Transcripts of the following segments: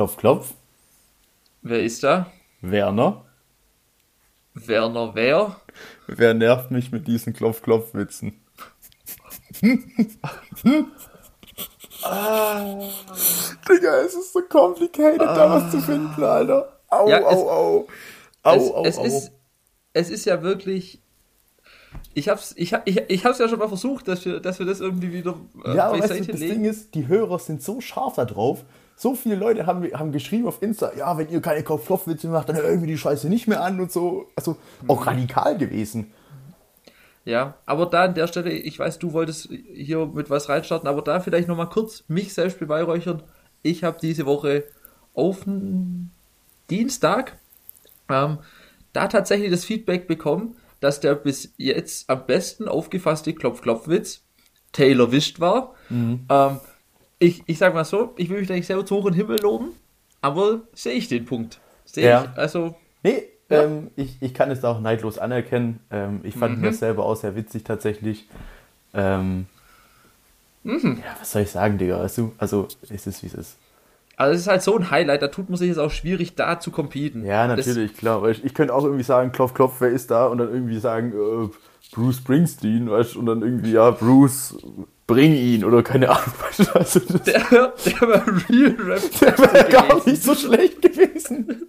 Klopf, klopf. Wer ist da? Werner. Werner wer? Wer nervt mich mit diesen Klopf, klopf Witzen? ah. Digga, es ist so complicated, ah. da was zu finden, Alter. Au, ja, au, es, au. Au, es, au, es au. Ist, es ist ja wirklich ich hab's, ich, ich, ich hab's ja schon mal versucht, dass wir, dass wir das irgendwie wieder äh, ja, aber weißt du, das Ding ist, die Hörer sind so scharf da drauf. So viele Leute haben, haben geschrieben auf Insta, ja, wenn ihr keine Kopf-Klopf-Witze macht, dann hört irgendwie die Scheiße nicht mehr an und so. Also auch mhm. radikal gewesen. Ja, aber da an der Stelle, ich weiß, du wolltest hier mit was reinstarten, aber da vielleicht nochmal kurz mich selbst beweihräuchern. Ich habe diese Woche auf Dienstag ähm, da tatsächlich das Feedback bekommen, dass der bis jetzt am besten aufgefasste Klopf-Klopf-Witz Taylor Wischt war. Mhm. Ähm, ich, ich sag mal so, ich will mich da nicht selber zu hoch in den Himmel loben, aber sehe ich den Punkt. Sehe ja. ich, also. Nee, ja. ähm, ich, ich kann es auch neidlos anerkennen. Ähm, ich fand mhm. das selber auch sehr witzig tatsächlich. Ähm, mhm. Ja, was soll ich sagen, Digga? Also, also ist es, wie es ist. Also es ist halt so ein Highlight, da tut man sich jetzt auch schwierig, da zu competen. Ja, natürlich, das, klar. Ich, ich könnte auch irgendwie sagen, klopf, klopf, wer ist da? Und dann irgendwie sagen, äh, Bruce Springsteen, weißt Und dann irgendwie, ja, Bruce, bring ihn oder keine Ahnung. Also der, der war Real Rap. Der wäre gar nicht so schlecht gewesen.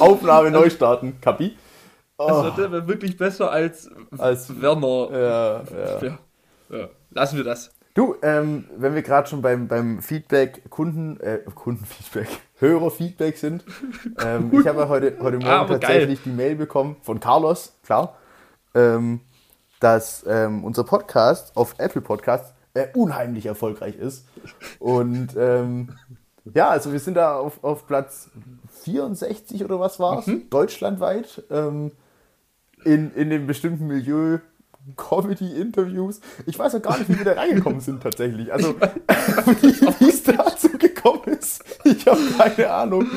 Aufnahme neu starten, Kapi. Oh. Also der wäre wirklich besser als, als Werner. Ja, ja. ja. ja. Lassen wir das. Du, ähm, wenn wir gerade schon beim, beim Feedback, Kunden, äh, Kundenfeedback, Hörerfeedback sind, ähm, ich habe heute, heute Morgen ah, tatsächlich geil. die Mail bekommen von Carlos, klar, ähm, dass ähm, unser Podcast auf Apple Podcasts äh, unheimlich erfolgreich ist. Und ähm, ja, also wir sind da auf, auf Platz 64 oder was war es, mhm. deutschlandweit, ähm, in, in dem bestimmten Milieu Comedy-Interviews. Ich weiß auch gar nicht, wie wir da reingekommen sind tatsächlich. Also, wie es dazu gekommen ist, ich habe keine Ahnung.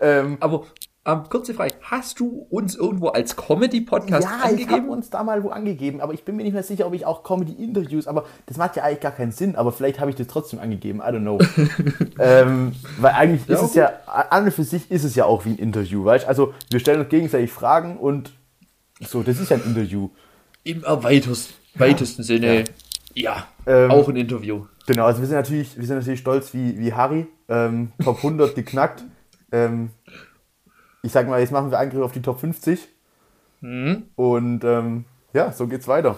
Ähm, Aber ähm, kurze Frage, hast du uns irgendwo als Comedy-Podcast ja, angegeben? Ja, ich habe uns da mal wo angegeben, aber ich bin mir nicht mehr sicher, ob ich auch Comedy-Interviews, aber das macht ja eigentlich gar keinen Sinn, aber vielleicht habe ich das trotzdem angegeben, I don't know. ähm, weil eigentlich ja, ist okay. es ja, an und für sich ist es ja auch wie ein Interview, weißt Also wir stellen uns gegenseitig Fragen und so, das ist ja ein Interview im erweitersten, weitesten Sinne, ja, ähm, auch ein Interview. Genau, also wir sind natürlich, wir sind natürlich stolz wie, wie Harry. Ähm, Top 100 geknackt. Ähm, ich sag mal, jetzt machen wir Angriff auf die Top 50. Mhm. Und ähm, ja, so geht's weiter.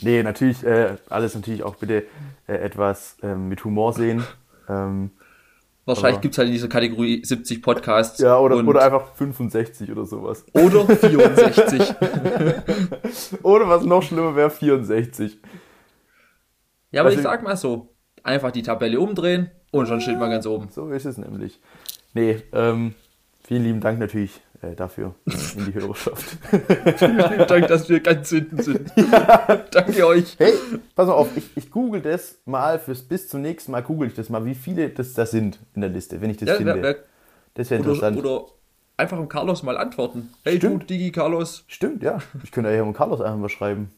Nee, natürlich, äh, alles natürlich auch bitte äh, etwas ähm, mit Humor sehen. Ähm, Wahrscheinlich gibt es halt in dieser Kategorie 70 Podcasts. Ja, oder, oder einfach 65 oder sowas. Oder 64. oder was noch schlimmer wäre, 64. Ja, aber also, ich sag mal so, einfach die Tabelle umdrehen und schon steht man ganz oben. So ist es nämlich. Nee, ähm, vielen lieben Dank natürlich äh, dafür in die Hörerschaft. Vielen Dank, dass wir ganz hinten sind. Ja. Danke euch. Hey, pass mal auf, ich, ich google das mal fürs bis zum nächsten Mal google ich das mal, wie viele das da sind in der Liste, wenn ich das ja, finde. Wer, wer, das wäre interessant. Oder, oder einfach um Carlos mal antworten. Hey Stimmt. du, Digi Carlos. Stimmt, ja. Ich könnte ja um Carlos einfach mal schreiben.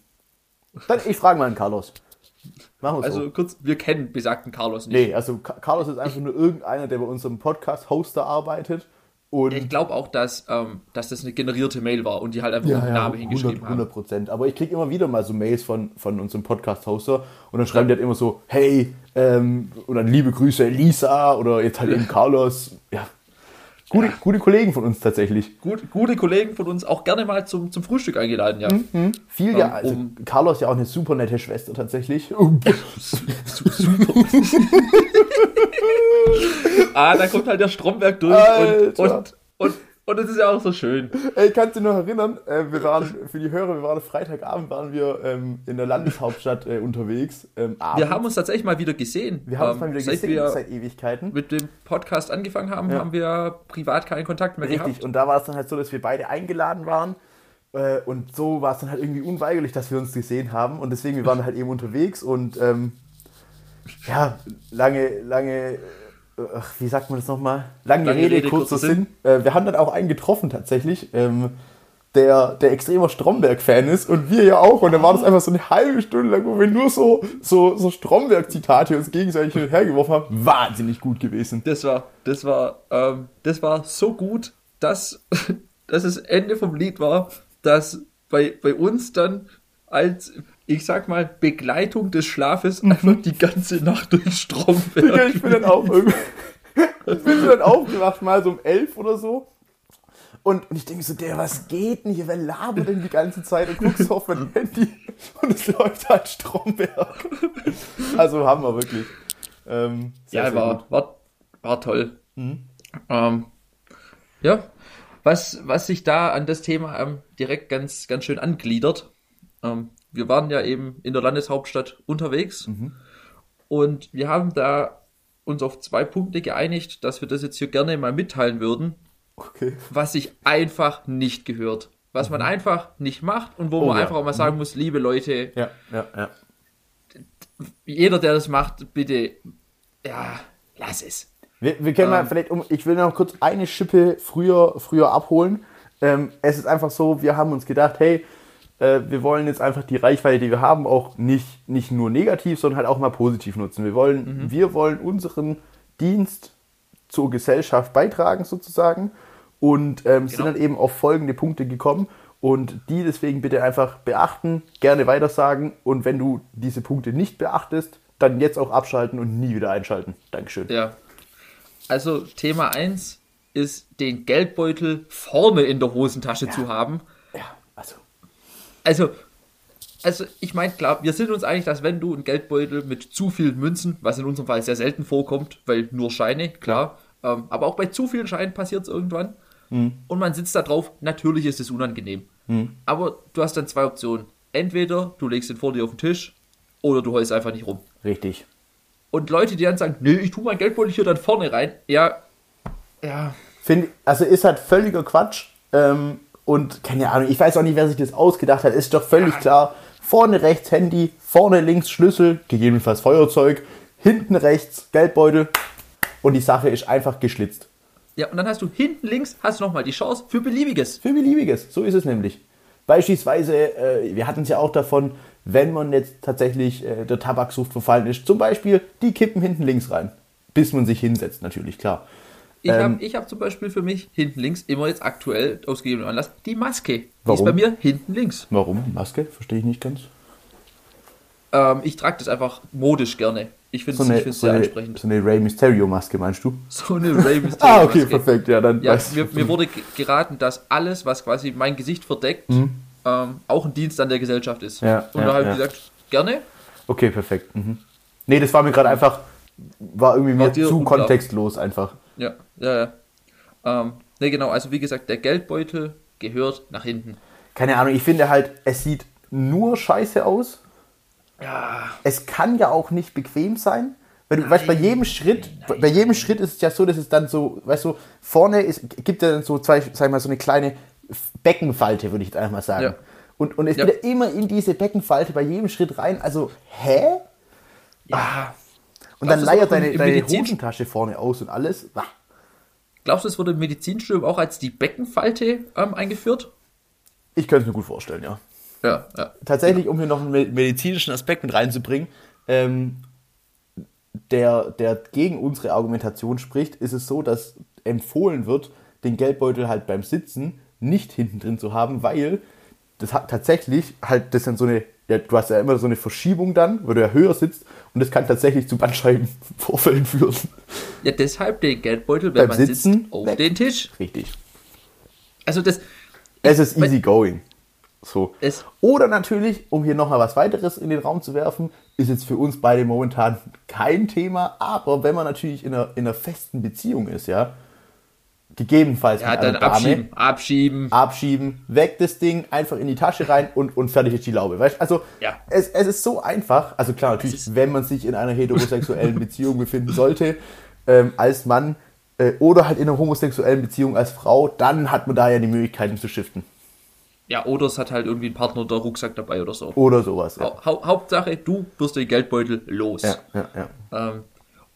Dann, ich frage mal einen Carlos. Machen wir also so. kurz, wir kennen besagten Carlos nicht. Nee, also Carlos ist einfach nur irgendeiner, der bei unserem Podcast-Hoster arbeitet und ich glaube auch, dass, ähm, dass das eine generierte Mail war und die halt einfach ja, einen Namen ja, hingeschrieben 100, 100 Prozent. Aber ich kriege immer wieder mal so Mails von, von unserem Podcast-Hoster und dann schreiben die halt immer so, hey, ähm, und dann liebe Grüße Lisa oder jetzt halt eben Carlos. Ja, Gute, ja. gute Kollegen von uns tatsächlich. Gut, gute Kollegen von uns, auch gerne mal zum, zum Frühstück eingeladen, ja. Mhm. Viel ja, also um, Carlos ja auch eine super nette Schwester tatsächlich. super. ah, da kommt halt der Stromberg durch und, und, und, und es ist ja auch so schön. Ey, kannst du noch erinnern? Äh, wir waren, für die Hörer, wir waren Freitagabend, waren wir ähm, in der Landeshauptstadt äh, unterwegs. Ähm, wir haben uns tatsächlich mal wieder gesehen. Wir haben uns mal wieder seit gesehen, wir seit Ewigkeiten. Mit dem Podcast angefangen haben, ja. haben wir privat keinen Kontakt mehr Richtig. gehabt. Richtig, und da war es dann halt so, dass wir beide eingeladen waren. Äh, und so war es dann halt irgendwie unweigerlich, dass wir uns gesehen haben. Und deswegen, wir waren halt eben unterwegs und ähm, ja, lange, lange ach, wie sagt man das nochmal? Lange, Lange Rede, Rede, kurzer Sinn. Sinn. Äh, wir haben dann auch einen getroffen tatsächlich. Ähm, der, der extremer Stromberg-Fan ist und wir ja auch. Und dann war das einfach so eine halbe Stunde lang, wo wir nur so, so, so Stromberg-Zitate uns gegenseitig hin und her geworfen haben. Wahnsinnig gut gewesen. Das war, das war, ähm, das war so gut, dass, dass das Ende vom Lied war, dass bei, bei uns dann als, ich sag mal, Begleitung des Schlafes mhm. einfach die ganze Nacht durch Stromberg. Ich bin dann auch irgendwie, ich bin dann aufgewacht, mal so um elf oder so und, und ich denke so, der, was geht denn hier? Wer labert denn die ganze Zeit? Und guckst auf mein Handy und es läuft halt Stromberg. Also haben wir wirklich. Ähm, sehr, ja, sehr war, war, war toll. Mhm. Ähm, ja, was, was sich da an das Thema ähm, direkt ganz, ganz schön angliedert. Ähm, wir waren ja eben in der Landeshauptstadt unterwegs mhm. und wir haben da uns auf zwei Punkte geeinigt, dass wir das jetzt hier gerne mal mitteilen würden, Okay. Was sich einfach nicht gehört. Was man mhm. einfach nicht macht und wo oh, man ja. einfach auch mal sagen mhm. muss, liebe Leute, ja, ja. jeder, der das macht, bitte, ja, lass es. Wir, wir können ähm, mal vielleicht, um, ich will noch kurz eine Schippe früher, früher abholen. Ähm, es ist einfach so, wir haben uns gedacht, hey, äh, wir wollen jetzt einfach die Reichweite, die wir haben, auch nicht, nicht nur negativ, sondern halt auch mal positiv nutzen. Wir wollen, mhm. wir wollen unseren Dienst zur Gesellschaft beitragen sozusagen und ähm, genau. sind dann eben auf folgende Punkte gekommen und die deswegen bitte einfach beachten, gerne weitersagen und wenn du diese Punkte nicht beachtest, dann jetzt auch abschalten und nie wieder einschalten. Dankeschön. Ja. Also Thema 1 ist den Geldbeutel vorne in der Hosentasche ja. zu haben. Also. Also, also ich meine, klar, wir sind uns einig, dass wenn du einen Geldbeutel mit zu vielen Münzen, was in unserem Fall sehr selten vorkommt, weil nur Scheine, klar, ähm, aber auch bei zu vielen Scheinen passiert es irgendwann, mhm. und man sitzt da drauf, natürlich ist es unangenehm. Mhm. Aber du hast dann zwei Optionen. Entweder du legst den vor dir auf den Tisch oder du heulst einfach nicht rum. Richtig. Und Leute, die dann sagen, nee, ich tue mein Geldbeutel hier dann vorne rein, ja, ja. Find, also ist halt völliger Quatsch. Ähm, und keine Ahnung, ich weiß auch nicht, wer sich das ausgedacht hat. Ist doch völlig klar. Vorne rechts Handy, vorne links Schlüssel, gegebenenfalls Feuerzeug, hinten rechts Geldbeutel und die Sache ist einfach geschlitzt. Ja, und dann hast du hinten links hast du nochmal die Chance für Beliebiges. Für Beliebiges, so ist es nämlich. Beispielsweise, äh, wir hatten es ja auch davon, wenn man jetzt tatsächlich äh, der Tabaksucht verfallen ist, zum Beispiel die Kippen hinten links rein. Bis man sich hinsetzt, natürlich, klar. Ich ähm, habe hab zum Beispiel für mich hinten links immer jetzt aktuell aus gegebenem Anlass die Maske. Warum? Die ist bei mir hinten links. Warum? Maske? Verstehe ich nicht ganz. Ähm, ich trage das einfach modisch gerne. Ich finde es so sehr ansprechend. So eine Rey Mysterio-Maske, meinst du? So eine Rey Mysterio-Maske. ah, okay, perfekt. Ja, dann ja, mir, mir, wurde geraten, dass alles, was quasi mein Gesicht verdeckt, mhm. ähm, auch ein Dienst an der Gesellschaft ist. Ja, Und ja, da habe ich gesagt, gerne. Okay, perfekt. Mhm. Nee, das war mir gerade einfach, war irgendwie mir zu kontextlos einfach. Ja, ja, ja. Ähm, nee, genau, also wie gesagt, der Geldbeutel gehört nach hinten. Keine Ahnung, ich finde halt, es sieht nur scheiße aus ja. Es kann ja auch nicht bequem sein. Weil du weißt, bei jedem Schritt, nein. bei jedem Schritt ist es ja so, dass es dann so, weißt du, vorne ist, gibt ja dann so zwei, sag ich mal, so eine kleine Beckenfalte, würde ich jetzt einfach mal sagen. Ja. Und, und es ja. geht ja immer in diese Beckenfalte bei jedem Schritt rein. Also, hä? Ja. Ah. Und dann leiert deine, deine Hosentasche vorne aus und alles. Ah. Glaubst du, es wurde im Medizinstudium auch als die Beckenfalte ähm, eingeführt? Ich könnte es mir gut vorstellen, ja. Ja, ja. Tatsächlich, um hier noch einen medizinischen Aspekt mit reinzubringen, ähm, der, der gegen unsere Argumentation spricht, ist es so, dass empfohlen wird, den Geldbeutel halt beim Sitzen nicht hinten drin zu haben, weil das hat tatsächlich halt, das dann so eine, ja, du hast ja immer so eine Verschiebung dann, wo du ja höher sitzt und das kann tatsächlich zu Bandscheibenvorfällen führen. Ja, deshalb den Geldbeutel, wenn beim man Sitzen sitzt, auf weg. den Tisch. Richtig. Also das. Es ist easy going. So. Es Oder natürlich, um hier nochmal was weiteres in den Raum zu werfen, ist jetzt für uns beide momentan kein Thema, aber wenn man natürlich in einer, in einer festen Beziehung ist, ja, gegebenenfalls ja, dann abschieben, abschieben. Abschieben, weg das Ding, einfach in die Tasche rein und, und fertig ist die Laube. Weißt? Also ja. es, es ist so einfach, also klar, natürlich, wenn man sich in einer heterosexuellen Beziehung befinden sollte, ähm, als Mann äh, oder halt in einer homosexuellen Beziehung als Frau, dann hat man da ja die Möglichkeiten zu shiften. Ja, oder es hat halt irgendwie ein Partner oder Rucksack dabei oder so. Oder sowas, ja. Ha Hauptsache, du wirst den Geldbeutel los. Ja, ja, ja. Ähm,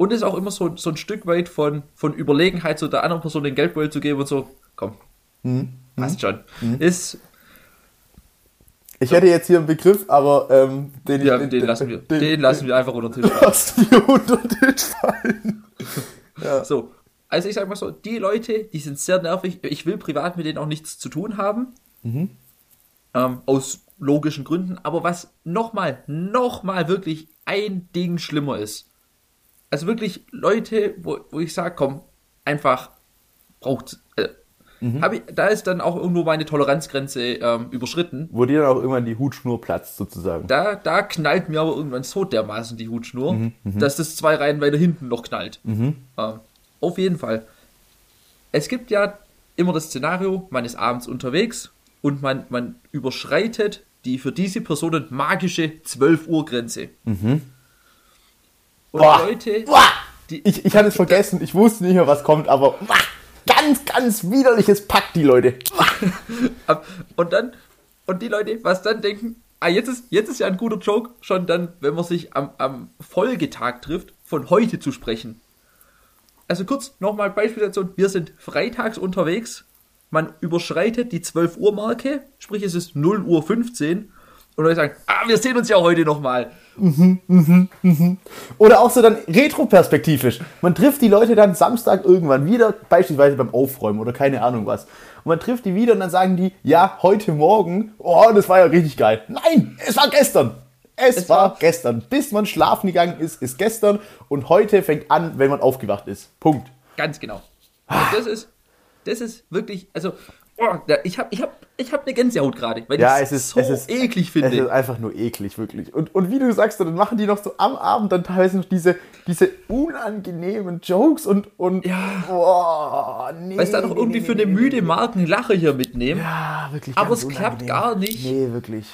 und ist auch immer so, so ein Stück weit von, von Überlegenheit, so der anderen Person den Geldbeutel zu geben und so, komm, mhm. passt schon. Mhm. Ist, Ich hätte jetzt hier einen Begriff, aber ähm, den, ja, den, den, lassen wir, den, den lassen wir einfach unter den Tisch fallen. Lassen wir unter den Tisch fallen. ja. So, also ich sag mal so, die Leute, die sind sehr nervig. Ich will privat mit denen auch nichts zu tun haben. Mhm. Ähm, aus logischen Gründen. Aber was nochmal, nochmal wirklich ein Ding schlimmer ist. Also wirklich Leute, wo, wo ich sage, komm, einfach braucht. Äh, mhm. ich, da ist dann auch irgendwo meine Toleranzgrenze ähm, überschritten. Wo dir dann auch irgendwann die Hutschnur platzt, sozusagen. Da, da knallt mir aber irgendwann so dermaßen die Hutschnur, mhm, mhm. dass das zwei Reihen weiter hinten noch knallt. Mhm. Ähm, auf jeden Fall. Es gibt ja immer das Szenario, man ist abends unterwegs und man, man überschreitet die für diese Personen magische 12 Uhr Grenze. Mhm. Und Boah. Leute, Boah. Die, ich, ich hatte es vergessen, ich wusste nicht mehr, was kommt, aber Boah. ganz, ganz widerliches Pack, die Leute. und dann, und die Leute, was dann denken, ah, jetzt ist, jetzt ist ja ein guter Joke, schon dann, wenn man sich am, am Folgetag trifft, von heute zu sprechen. Also kurz nochmal Beispielstation, wir sind freitags unterwegs, man überschreitet die 12 Uhr Marke, sprich es ist 0 Uhr 15 und Leute sagen, ah, wir sehen uns ja heute nochmal. Mhm, mhm, mhm. Oder auch so dann retroperspektivisch. Man trifft die Leute dann Samstag irgendwann wieder, beispielsweise beim Aufräumen oder keine Ahnung was. Und man trifft die wieder und dann sagen die, ja, heute Morgen, oh, das war ja richtig geil. Nein, es war gestern. Es, es war, war gestern. Bis man schlafen gegangen ist, ist gestern. Und heute fängt an, wenn man aufgewacht ist. Punkt. Ganz genau. Und das ist, das ist wirklich, also, oh, ich habe ich hab, ich hab eine Gänsehaut gerade, weil ja, ich es ist, so es ist, eklig finde. Es ist einfach nur eklig, wirklich. Und, und wie du sagst, dann machen die noch so am Abend dann teilweise noch diese, diese unangenehmen Jokes und, und ja. oh, nee. Weil es da noch irgendwie nee, für eine müde Markenlache hier mitnehmen. Ja, wirklich. Aber es klappt gar nicht. Nee, wirklich.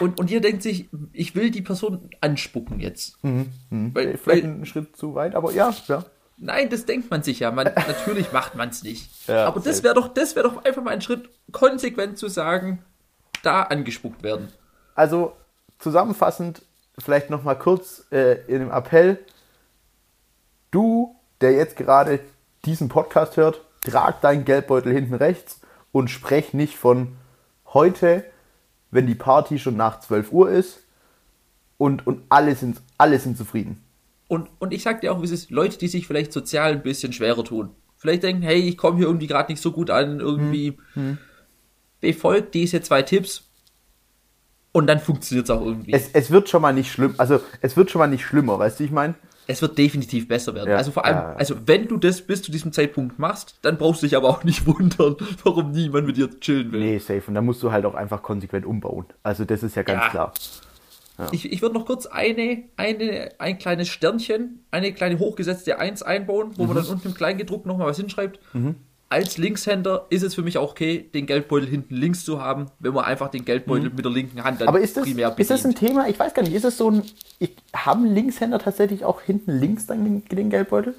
Und, und ihr denkt sich, ich will die Person anspucken jetzt. Mhm, mh. Weil, Vielleicht weil, einen Schritt zu weit, aber ja, ja. Nein, das denkt man sich ja. Man, natürlich macht man es nicht. Ja, Aber das wäre doch, das wäre doch einfach mal ein Schritt, konsequent zu sagen, da angespuckt werden. Also zusammenfassend, vielleicht noch mal kurz äh, in dem Appell: Du, der jetzt gerade diesen Podcast hört, trag deinen Geldbeutel hinten rechts und sprech nicht von heute, wenn die Party schon nach 12 Uhr ist und, und alle, sind, alle sind zufrieden. Und, und ich sag dir auch, wie es ist, Leute, die sich vielleicht sozial ein bisschen schwerer tun. Vielleicht denken, hey, ich komme hier irgendwie gerade nicht so gut an, irgendwie hm, hm. befolgt diese zwei Tipps und dann funktioniert es auch irgendwie. Es, es wird schon mal nicht schlimm, also es wird schon mal nicht schlimmer, weißt du, ich meine? Es wird definitiv besser werden. Ja, also vor allem, ja. also wenn du das bis zu diesem Zeitpunkt machst, dann brauchst du dich aber auch nicht wundern, warum niemand mit dir chillen will. Nee, safe. Und dann musst du halt auch einfach konsequent umbauen. Also das ist ja ganz ja. klar. Ja. Ich, ich würde noch kurz eine, eine, ein kleines Sternchen, eine kleine hochgesetzte Eins einbauen, wo mhm. man dann unten im Kleingedruckt nochmal was hinschreibt. Mhm. Als Linkshänder ist es für mich auch okay, den Geldbeutel hinten links zu haben, wenn man einfach den Geldbeutel mhm. mit der linken Hand dann Aber ist das, primär bedient. Ist das ein Thema? Ich weiß gar nicht. Ist es so ein. Ich, haben Linkshänder tatsächlich auch hinten links dann den, den Geldbeutel?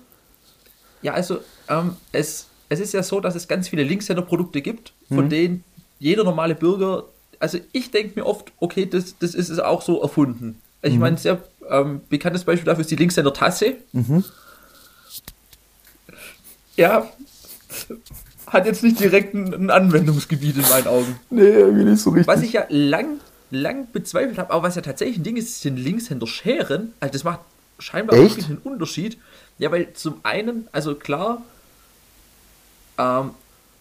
Ja, also ähm, es, es ist ja so, dass es ganz viele Linkshänder-Produkte gibt, von mhm. denen jeder normale Bürger also ich denke mir oft, okay, das, das ist auch so erfunden. Ich mhm. meine, sehr ähm, bekanntes Beispiel dafür ist die Linkshänder Tasse. Mhm. Ja, hat jetzt nicht direkt ein, ein, Anwendungsgebiet in meinen Augen. Nee, irgendwie nicht so richtig. Was ich ja lang, lang bezweifelt habe, aber was ja tatsächlich ein Ding ist, sind Linkshänder Scheren. Also das macht scheinbar Echt? einen Unterschied. Ja, weil zum einen, also klar, ähm,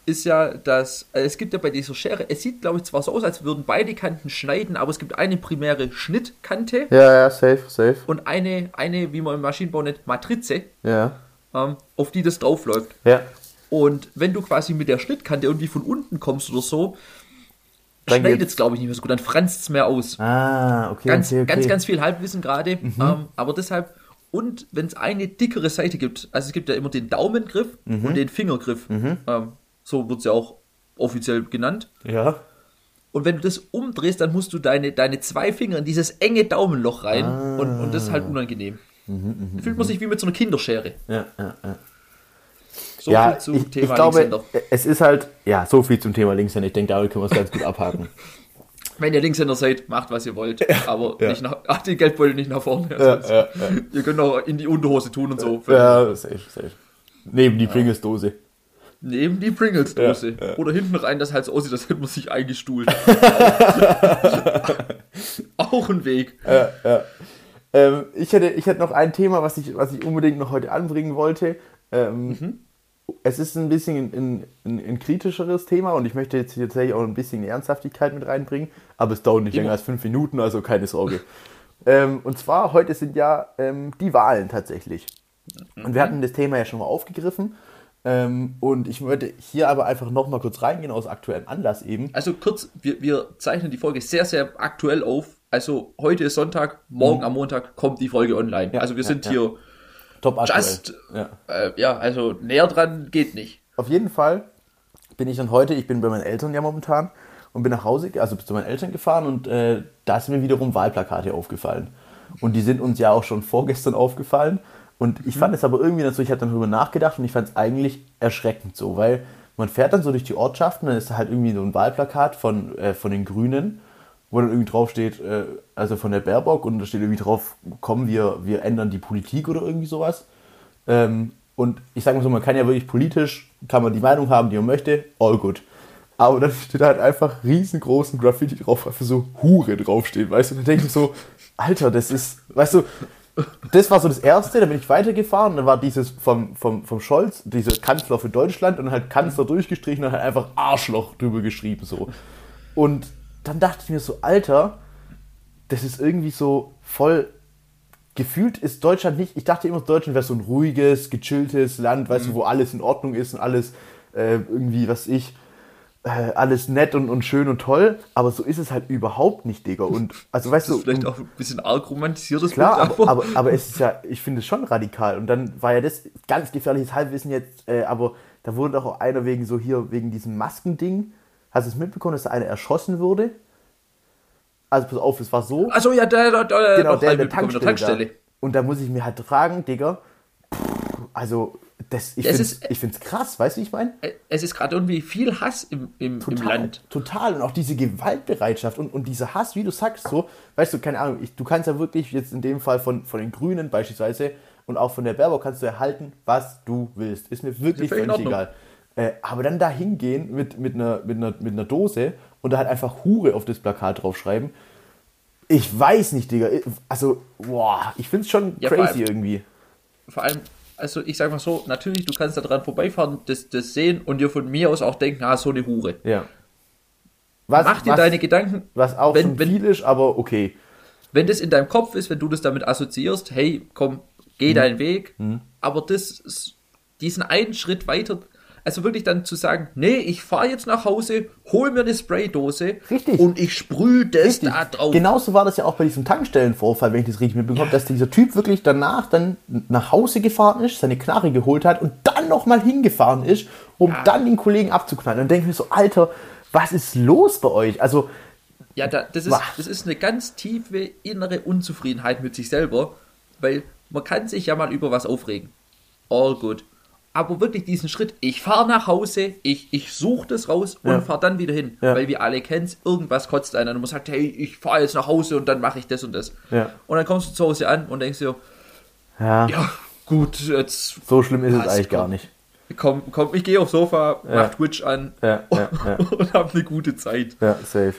ist ja, dass äh, es gibt ja bei dieser Schere, es sieht glaube ich zwar so aus, als würden beide Kanten schneiden, aber es gibt eine primäre Schnittkante. Ja, ja, safe, safe. Und eine, eine wie man im Maschinenbau nennt, Matrize, ja. ähm, auf die das draufläuft. Ja. Und wenn du quasi mit der Schnittkante irgendwie von unten kommst oder so, schneidet es glaube ich nicht mehr so gut, dann franzt es mehr aus. Ah, okay. Ganz, okay, okay. ganz, ganz viel Halbwissen gerade. Mhm. Ähm, aber deshalb, und wenn es eine dickere Seite gibt, also es gibt ja immer den Daumengriff mhm. und den Fingergriff. Mhm. Ähm, so wird es ja auch offiziell genannt. Ja. Und wenn du das umdrehst, dann musst du deine, deine zwei Finger in dieses enge Daumenloch rein. Ah. Und, und das ist halt unangenehm. Mhm, mh, Fühlt man sich wie mit so einer Kinderschere. Ja, ja, ja. So ja, viel zum ich, Thema ich glaube, Linkshänder. Es ist halt, ja, so viel zum Thema Linkshänder. Ich denke, da können wir es ganz gut abhaken. Wenn ihr Linkshänder seid, macht was ihr wollt, ja, aber ja. nicht nach, ach, den Geldbeutel nicht nach vorne. Ja, ihr könnt auch in die Unterhose tun und so. Ja, safe, safe. Neben die Pringles-Dose. Neben die Pringles-Dose. Ja, ja. Oder hinten rein, das halt so aussieht, als hätte man sich eingestuhlt. Auch ein Weg. Ja, ja. Ähm, ich, hätte, ich hätte noch ein Thema, was ich, was ich unbedingt noch heute anbringen wollte. Ähm, mhm. Es ist ein bisschen ein, ein, ein, kritischeres Thema und ich möchte jetzt tatsächlich auch ein bisschen Ernsthaftigkeit mit reinbringen, aber es dauert nicht Immer. länger als fünf Minuten, also keine Sorge. ähm, und zwar, heute sind ja ähm, die Wahlen tatsächlich. Und wir hatten das Thema ja schon mal aufgegriffen. Ähm, und ich würde hier aber einfach nochmal kurz reingehen aus aktuellem Anlass eben. Also kurz, wir, wir zeichnen die Folge sehr, sehr aktuell auf. Also heute ist Sonntag, morgen mhm. am Montag kommt die Folge online. Ja, also wir ja, sind ja. hier top aktuell. Just, ja. Äh, ja, also näher dran geht nicht. Auf jeden Fall bin ich dann heute, ich bin bei meinen Eltern ja momentan und bin nach Hause, also zu meinen Eltern gefahren und äh, da sind mir wiederum Wahlplakate aufgefallen. Und die sind uns ja auch schon vorgestern aufgefallen. Und ich fand es aber irgendwie dazu, ich habe dann darüber nachgedacht und ich fand es eigentlich erschreckend so, weil man fährt dann so durch die Ortschaften, dann ist da halt irgendwie so ein Wahlplakat von, äh, von den Grünen, wo dann irgendwie drauf steht, äh, also von der Baerbock und da steht irgendwie drauf, kommen wir, wir ändern die Politik oder irgendwie sowas. Ähm, und ich sage mal so, man kann ja wirklich politisch, kann man die Meinung haben, die man möchte, all good. Aber dann steht halt einfach riesengroßen Graffiti drauf, einfach so Hure draufstehen, weißt du? Und dann denke ich so, Alter, das ist, weißt du, das war so das Erste, dann bin ich weitergefahren, dann war dieses vom, vom, vom Scholz, dieser Kanzler für Deutschland und halt Kanzler durchgestrichen und halt einfach Arschloch drüber geschrieben so. Und dann dachte ich mir so, Alter, das ist irgendwie so voll gefühlt ist Deutschland nicht, ich dachte immer, Deutschland wäre so ein ruhiges, gechilltes Land, weißt mhm. du, wo alles in Ordnung ist und alles äh, irgendwie, was ich, äh, alles nett und, und schön und toll, aber so ist es halt überhaupt nicht, Digga. Und also weißt das ist du. Vielleicht auch ein bisschen arg romantisiertes Klar, aber, aber, aber, es ist ja, ich finde es schon radikal. Und dann war ja das ganz gefährliches Halbwissen jetzt, äh, aber da wurde doch auch einer wegen so hier, wegen diesem Maskending. Hast du es mitbekommen, dass da einer erschossen wurde? Also pass auf, es war so. Achso, ja, der, der, der, genau, der, der Tankstelle. Der Tankstelle. Und da muss ich mir halt fragen, Digga, also das, ich finde es krass, weißt du, wie ich meine? Es ist gerade irgendwie viel Hass im, im, total, im Land. Total. Und auch diese Gewaltbereitschaft und, und dieser Hass, wie du sagst, so, weißt du, keine Ahnung, ich, du kannst ja wirklich jetzt in dem Fall von, von den Grünen beispielsweise und auch von der Baerbock kannst du erhalten, was du willst. Ist mir wirklich völlig egal. Äh, aber dann da hingehen mit, mit, einer, mit, einer, mit einer Dose und da halt einfach Hure auf das Plakat draufschreiben. Ich weiß nicht, Digga. Also, boah, ich finde es schon ja, crazy allem, irgendwie. Vor allem, also ich sag mal so, natürlich, du kannst da dran vorbeifahren, das, das sehen und dir von mir aus auch denken, ah, so eine Hure. Ja. Was, Mach dir was, deine Gedanken. Was auch wenn, schon viel ist, aber okay. Wenn das in deinem Kopf ist, wenn du das damit assoziierst, hey, komm, geh hm. deinen Weg, hm. aber das, diesen einen Schritt weiter also wirklich dann zu sagen, nee, ich fahre jetzt nach Hause, hol mir eine Spraydose Richtig. und ich sprühe das richtig. da drauf. Genauso war das ja auch bei diesem Tankstellenvorfall, wenn ich das richtig mitbekomme, ja. dass dieser Typ wirklich danach dann nach Hause gefahren ist, seine Knarre geholt hat und dann nochmal hingefahren ist, um ja. dann den Kollegen abzuknallen. Und dann denke ich mir so, Alter, was ist los bei euch? Also. Ja, da, das, ist, das ist eine ganz tiefe innere Unzufriedenheit mit sich selber, weil man kann sich ja mal über was aufregen. All good aber wirklich diesen Schritt, ich fahre nach Hause, ich, ich suche das raus und ja. fahre dann wieder hin. Ja. Weil wir alle kennen irgendwas kotzt einer und man sagt, hey, ich fahre jetzt nach Hause und dann mache ich das und das. Ja. Und dann kommst du zu Hause an und denkst dir, ja, ja gut, jetzt. So schlimm ist es eigentlich komm, gar nicht. Komm, komm, ich gehe aufs Sofa, mach Twitch an und habe eine gute Zeit. Ja, safe.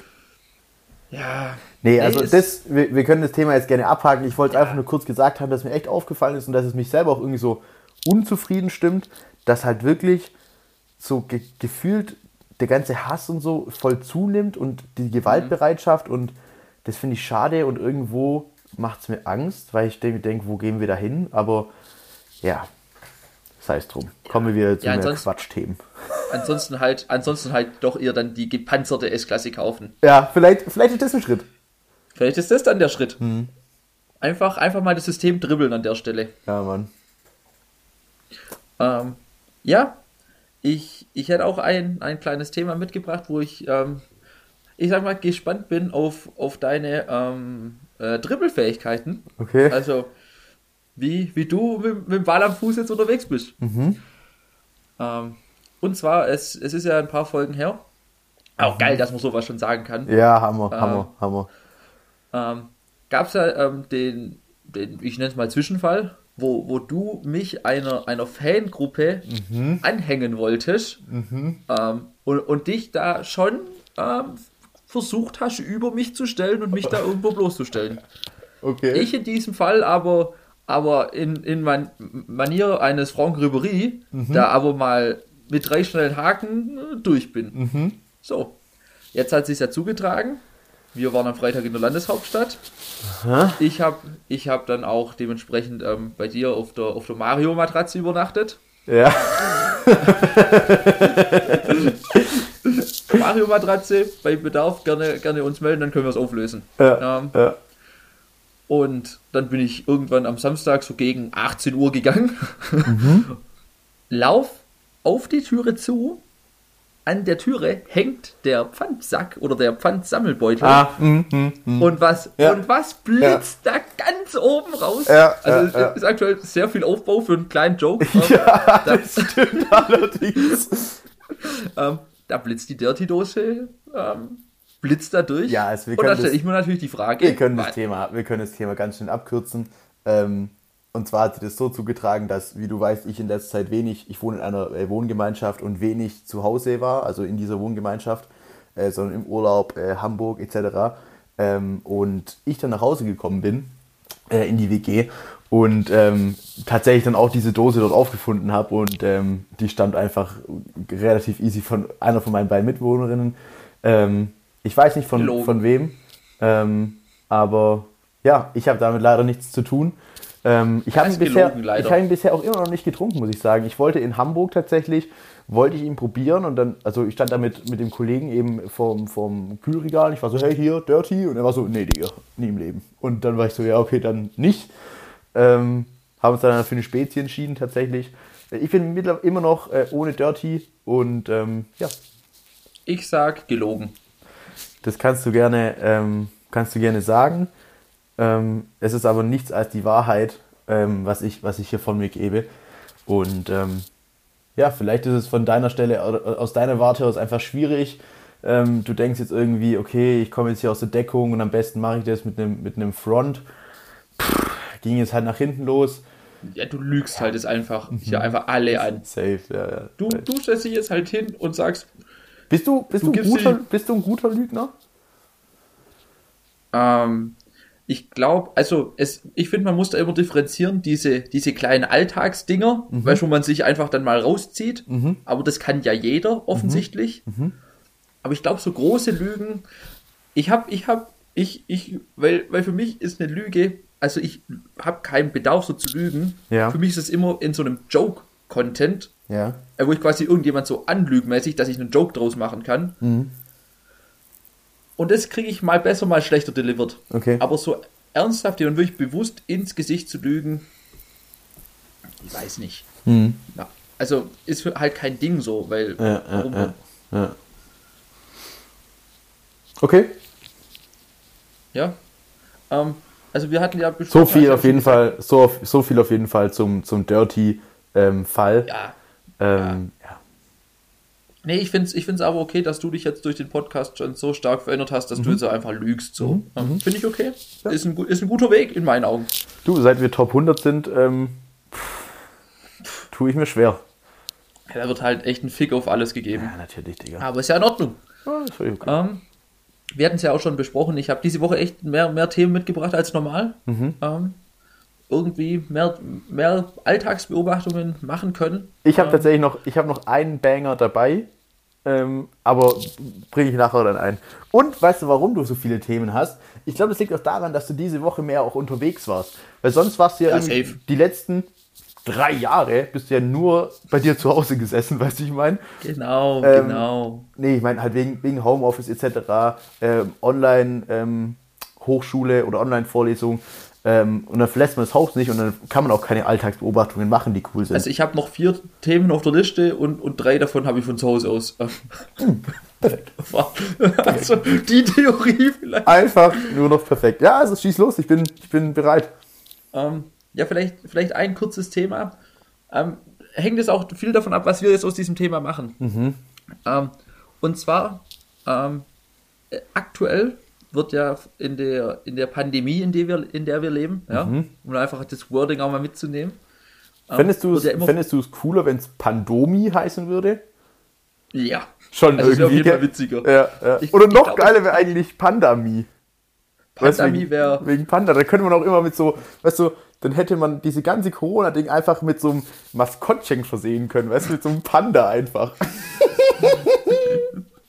Ja. Nee, also nee, das, wir, wir können das Thema jetzt gerne abhaken. Ich wollte einfach nur kurz gesagt haben, dass mir echt aufgefallen ist und dass es mich selber auch irgendwie so unzufrieden stimmt, dass halt wirklich so ge gefühlt der ganze Hass und so voll zunimmt und die Gewaltbereitschaft und das finde ich schade und irgendwo macht es mir Angst, weil ich denke, denk, wo gehen wir da hin? Aber ja, sei es drum. Kommen wir wieder zu ja, mehr Quatschthemen. Ansonsten halt, ansonsten halt doch eher dann die gepanzerte S-Klasse kaufen. Ja, vielleicht, vielleicht ist das ein Schritt. Vielleicht ist das dann der Schritt. Mhm. Einfach, einfach mal das System dribbeln an der Stelle. Ja, Mann. Ähm, ja, ich, ich hätte auch ein, ein kleines Thema mitgebracht, wo ich, ähm, ich sag mal, gespannt bin auf, auf deine ähm, äh, Dribbelfähigkeiten. Okay. Also, wie, wie du mit, mit dem Ball am Fuß jetzt unterwegs bist. Mhm. Ähm, und zwar, es, es ist ja ein paar Folgen her. Auch mhm. geil, dass man sowas schon sagen kann. Ja, Hammer, ähm, Hammer, Hammer. Ähm, Gab es ja ähm, den, den, ich nenne es mal Zwischenfall wo, wo du mich einer, einer Fangruppe mhm. anhängen wolltest mhm. ähm, und, und dich da schon ähm, versucht hast, über mich zu stellen und mich da irgendwo bloßzustellen. Okay. Ich in diesem Fall aber, aber in, in man, Manier eines Franck Ribery, mhm. da aber mal mit drei schnellen Haken äh, durch bin. Mhm. So, jetzt hat sich ja zugetragen. Wir waren am Freitag in der Landeshauptstadt. Aha. Ich habe ich hab dann auch dementsprechend ähm, bei dir auf der, auf der Mario-Matratze übernachtet. Ja. Mario-Matratze, bei Bedarf gerne, gerne uns melden, dann können wir es auflösen. Ja, ähm, ja. Und dann bin ich irgendwann am Samstag so gegen 18 Uhr gegangen. Mhm. Lauf auf die Türe zu an der Türe hängt der Pfandsack oder der Pfandsammelbeutel. Ah, mm, mm, mm. Und, was, ja. und was blitzt ja. da ganz oben raus? Ja, also ja, ist aktuell sehr viel Aufbau für einen kleinen Joke. Ja, das stimmt allerdings. ähm, da blitzt die Dirty-Dose, ähm, blitzt da durch. Ja, also wir können und da stelle ich mir natürlich die Frage. Wir können, das Thema, wir können das Thema ganz schön abkürzen. Ähm, und zwar hat sich das so zugetragen, dass, wie du weißt, ich in letzter Zeit wenig, ich wohne in einer äh, Wohngemeinschaft und wenig zu Hause war, also in dieser Wohngemeinschaft, äh, sondern im Urlaub, äh, Hamburg etc. Ähm, und ich dann nach Hause gekommen bin, äh, in die WG und ähm, tatsächlich dann auch diese Dose dort aufgefunden habe und ähm, die stammt einfach relativ easy von einer von meinen beiden Mitwohnerinnen. Ähm, ich weiß nicht von, von wem, ähm, aber ja, ich habe damit leider nichts zu tun. Ähm, ich habe ihn, bisher, hab ihn bisher auch immer noch nicht getrunken, muss ich sagen. Ich wollte in Hamburg tatsächlich, wollte ich ihn probieren und dann, also ich stand da mit, mit dem Kollegen eben vorm, vorm Kühlregal. Ich war so, hey, hier, Dirty. Und er war so, nee, Digga, nie im Leben. Und dann war ich so, ja, okay, dann nicht. Ähm, haben uns dann für eine Spezie entschieden, tatsächlich. Ich bin mittlerweile immer noch äh, ohne Dirty und ähm, ja. Ich sag gelogen. Das kannst du gerne, ähm, kannst du gerne sagen. Ähm, es ist aber nichts als die Wahrheit, ähm, was, ich, was ich hier von mir gebe. Und ähm, ja, vielleicht ist es von deiner Stelle, aus deiner Warte aus einfach schwierig. Ähm, du denkst jetzt irgendwie, okay, ich komme jetzt hier aus der Deckung und am besten mache ich das mit einem mit einem Front. Pff, ging jetzt halt nach hinten los. Ja, du lügst halt jetzt einfach hier einfach alle an. Safe, ja, ja. Du, du stellst dich jetzt halt hin und sagst. Bist du, bist du, du ein, guter, bist du ein guter Lügner? Ähm, ich glaube, also es, ich finde, man muss da immer differenzieren, diese, diese kleinen Alltagsdinger, mhm. weißt, wo man sich einfach dann mal rauszieht. Mhm. Aber das kann ja jeder offensichtlich. Mhm. mhm. Aber ich glaube, so große Lügen, ich habe, ich habe, ich, ich, weil, weil für mich ist eine Lüge, also ich habe keinen Bedarf so zu lügen. Ja. Für mich ist es immer in so einem Joke-Content, ja. Äh, wo ich quasi irgendjemand so anlügmäßig, dass ich einen Joke draus machen kann. Und das kriege ich mal besser, mal schlechter delivered. Okay. Aber so ernsthaft und wirklich bewusst ins Gesicht zu lügen, ich weiß nicht. Mhm. Ja, also ist halt kein Ding so, weil. Ja? Ja, ja. Okay. Ja. Ähm, also wir hatten ja so viel auf jeden Fall, so, so viel auf jeden Fall zum, zum Dirty-Fall. Ähm, ja. Ähm, Nee, ich finde es ich find's aber okay, dass du dich jetzt durch den Podcast schon so stark verändert hast, dass mhm. du jetzt einfach lügst. So. Mhm. mhm. Finde ich okay. Ja. Ist, ein, ist ein guter Weg in meinen Augen. Du, seit wir Top 100 sind, ähm, tue ich mir schwer. Ja, da wird halt echt ein Fick auf alles gegeben. Ja, natürlich, Digga. Aber ist ja in Ordnung. Ja, ist okay. Ähm, wir hatten es ja auch schon besprochen. Ich habe diese Woche echt mehr, mehr Themen mitgebracht als normal. Mhm. Ähm, irgendwie mehr, mehr Alltagsbeobachtungen machen können. Ich habe ähm, tatsächlich noch, ich habe noch einen Banger dabei, ähm, aber bringe ich nachher dann ein. Und weißt du, warum du so viele Themen hast? Ich glaube, das liegt auch daran, dass du diese Woche mehr auch unterwegs warst. Weil sonst warst du ja, ja die letzten drei Jahre bist du ja nur bei dir zu Hause gesessen, weißt du, ich meine? Genau, ähm, genau. Nee, ich meine halt wegen, wegen Homeoffice etc., ähm, Online- ähm, oder Online-Vorlesung. Ähm, und dann verlässt man das Haus nicht und dann kann man auch keine Alltagsbeobachtungen machen, die cool sind. Also ich habe noch vier Themen auf der Liste und, und drei davon habe ich von zu Hause aus. Hm, perfekt. Also die Theorie vielleicht. Einfach nur noch perfekt. Ja, also schieß los, ich bin, ich bin bereit. Ähm, ja, vielleicht, vielleicht ein kurzes Thema. Ähm, hängt es auch viel davon ab, was wir jetzt aus diesem Thema machen. Mhm. Ähm, und zwar ähm, aktuell wird ja in der, in der Pandemie, in der wir, in der wir leben, ja, Mhm. um einfach das Wording auch mal mitzunehmen. ähm, Fändest du es ja fändest du es cooler, wenn es Pandomi heißen würde? Ja. Schon Also wäre irgendwie. Fall witziger. Ja, ja. Ich- Oder noch glaub, geiler wäre eigentlich Pandami. Wegen- wäre. Wegen Panda. Da könnte man auch immer mit so, weißt du, dann hätte man diese ganze Corona-Ding einfach mit so einem Maskottchen versehen können, weißt du, mit so einem Panda einfach.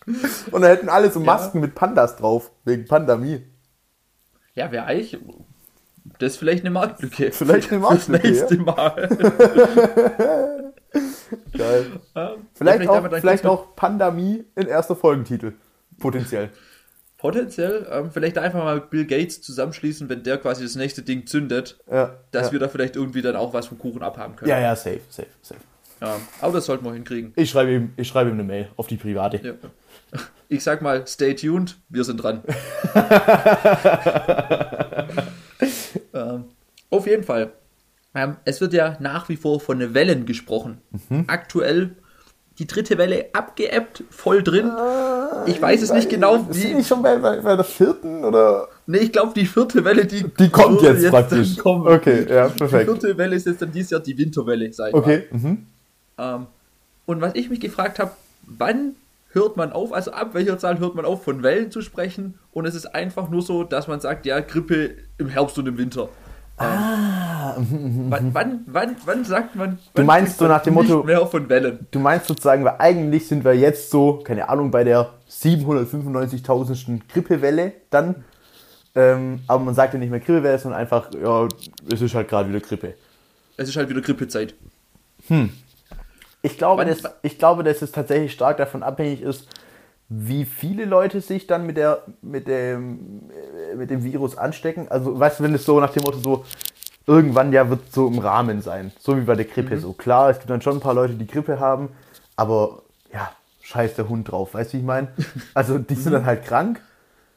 Und da hätten alle so Masken mit Pandas drauf, wegen Pandemie. Ja, wäre eigentlich. Das ist vielleicht eine Marktlücke. Vielleicht eine Marktlücke, nächste Mal. Geil. Ja, Vielleicht, auch, vielleicht auch Pandemie in erster Folgentitel. Potenziell. Potenziell, ähm, vielleicht einfach mal mit Bill Gates zusammenschließen, wenn der quasi das nächste Ding zündet, Ja, dass ja. wir da vielleicht irgendwie dann auch was vom Kuchen abhaben können. ja, ja, safe, safe, safe. Ja, aber das sollten wir hinkriegen. Ich schreibe ihm, ich schreibe ihm eine Mail auf die private. Ich sag mal, stay tuned, wir sind dran. ähm, auf jeden Fall. Ähm, es wird ja nach wie vor von Wellen gesprochen. Mhm. Aktuell die dritte Welle abgeebbt, voll drin. Ich weiß es nicht genau, Sind wie. nicht schon bei, bei, bei der vierten oder? Nee, ich glaube, die vierte Welle, die, Die kommt würde jetzt, praktisch. Okay, ja, Die perfekt. vierte Welle ist jetzt dann dieses Jahr die Winterwelle, sag ich mal. Okay. Mhm. Ähm, und was ich mich gefragt habe, wann hört man auf, also ab welcher Zahl hört man auf, von Wellen zu sprechen? Und es ist einfach nur so, dass man sagt, ja, Grippe im Herbst und im Winter. Ah, Wann, wann, wann, wann sagt man? Du meinst so nach dem Motto- mehr von Wellen. Du meinst sozusagen, weil eigentlich sind wir jetzt so, keine Ahnung, bei der 795.000. Grippewelle dann. Ähm, aber man sagt ja nicht mehr Grippewelle, sondern einfach, ja, es ist halt gerade wieder Grippe. Es ist halt wieder Grippezeit. Ich glaube, Wann- dass, ich glaube, dass es tatsächlich stark davon abhängig ist, wie viele Leute sich dann mit, der, mit, dem, äh, mit dem Virus anstecken. Also, weißt du, wenn es so nach dem Motto so, irgendwann ja wird so im Rahmen sein. So wie bei der Grippe. Mhm. So klar, es gibt dann schon ein paar Leute, die Grippe haben, aber ja, scheiß der Hund drauf, weißt du, wie ich meine? Also, die Mhm. sind dann halt krank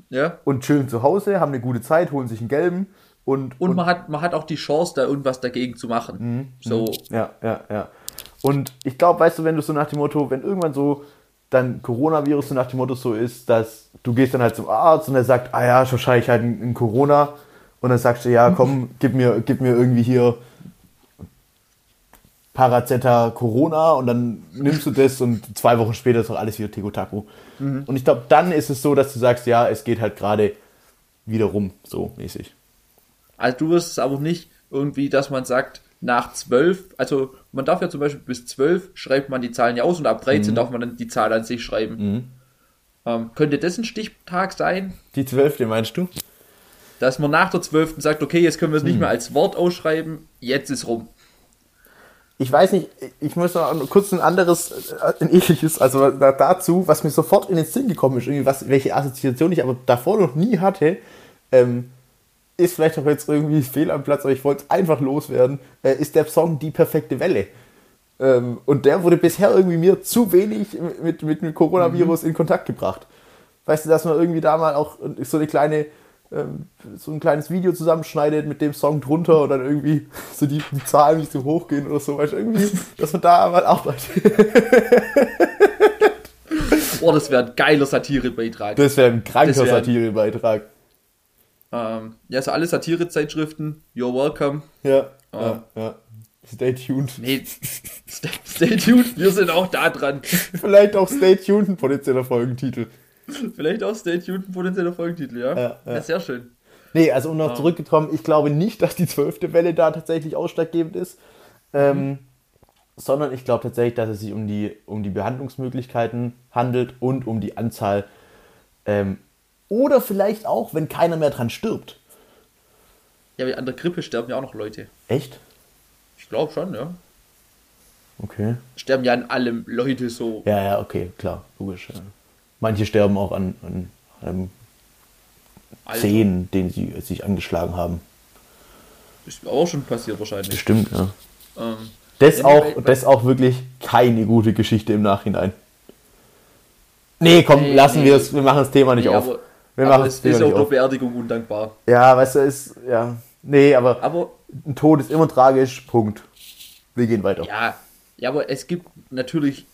Ja. und chillen zu Hause, haben eine gute Zeit, holen sich einen gelben und, Und, man, hat, man hat auch die Chance, da irgendwas dagegen zu machen. Mhm. So, Ja, ja, ja. Und ich glaube, weißt du, wenn du so nach dem Motto, wenn irgendwann so dann Coronavirus so nach dem Motto so ist, dass du gehst dann halt zum Arzt und er sagt, ah ja, ist wahrscheinlich halt ein, Corona. Und dann sagst du, ja, komm, gib mir, gib mir irgendwie hier Parazetta Corona und dann nimmst du das und zwei Wochen später ist doch alles wieder Tegotaku. Und ich glaube, dann ist es so, dass du sagst, ja, es geht halt gerade wieder rum, so mäßig. Also du wirst es aber nicht irgendwie, dass man sagt, nach 12, also man darf ja zum Beispiel bis 12 schreibt man die Zahlen ja aus und ab 13 darf man dann die Zahl an sich schreiben. Ähm, könnte das ein Stichtag sein, Die zwölfte meinst du? dass man nach der 12. sagt, okay, jetzt können wir es nicht mehr als Wort ausschreiben, jetzt ist rum. Ich weiß nicht, ich muss noch kurz ein anderes, äh, ein ähnliches, also da- dazu, was mir sofort in den Sinn gekommen ist, irgendwie was, welche Assoziation ich aber davor noch nie hatte, ähm, ist vielleicht auch jetzt irgendwie fehl am Platz, aber ich wollte es einfach loswerden, äh, ist der Song Die perfekte Welle. Ähm, und der wurde bisher irgendwie mir zu wenig mit, mit dem Coronavirus in Kontakt gebracht. Weißt du, dass man irgendwie da mal auch so eine kleine, ähm, so ein kleines Video zusammenschneidet mit dem Song drunter und dann irgendwie so die, die Zahlen nicht so hochgehen oder so, weißt du, irgendwie, dass man da mal arbeitet. Oh, das wäre ein geiler Satirebeitrag. Das wäre ein kranker wär- Satirebeitrag. Ähm, ja, so alle Satirezeitschriften, you're welcome. Ja, Ah. ja, ja. Stay tuned. Nee, stay, stay tuned, wir sind auch da dran. Vielleicht auch Stay tuned, ein potenzieller Folgentitel. Vielleicht auch stay tuned, ein potenzieller Folgentitel, ja? Ja, ja. sehr schön. Nee, also um noch zurückgekommen, ich glaube nicht, dass die zwölfte Welle da tatsächlich ausschlaggebend ist, ähm, sondern ich glaube tatsächlich, dass es sich um die, um die Behandlungsmöglichkeiten handelt und um die Anzahl ähm, oder vielleicht auch, wenn keiner mehr dran stirbt. Ja, wie an der Grippe sterben ja auch noch Leute. Echt? Ich glaube schon, ja. Okay. Sterben ja an allem Leute so. Ja, ja, okay, klar, logisch. Ja. Manche sterben auch an, an einem Alter. Zehen, den sie sich angeschlagen haben. Ist auch schon passiert wahrscheinlich. Bestimmt, ja. Ähm, Das auch, das auch wirklich keine gute Geschichte im Nachhinein. Nee, komm, Nee, lassen nee. wir es, wir machen das Thema nicht nee, auf. aber, wir aber machen es ist auch der. Beerdigung undankbar. Ja, weißt du, ist, ja. Nee, aber Aber ein Tod ist immer tragisch, Punkt. Wir gehen weiter. ja, ja, aber es gibt natürlich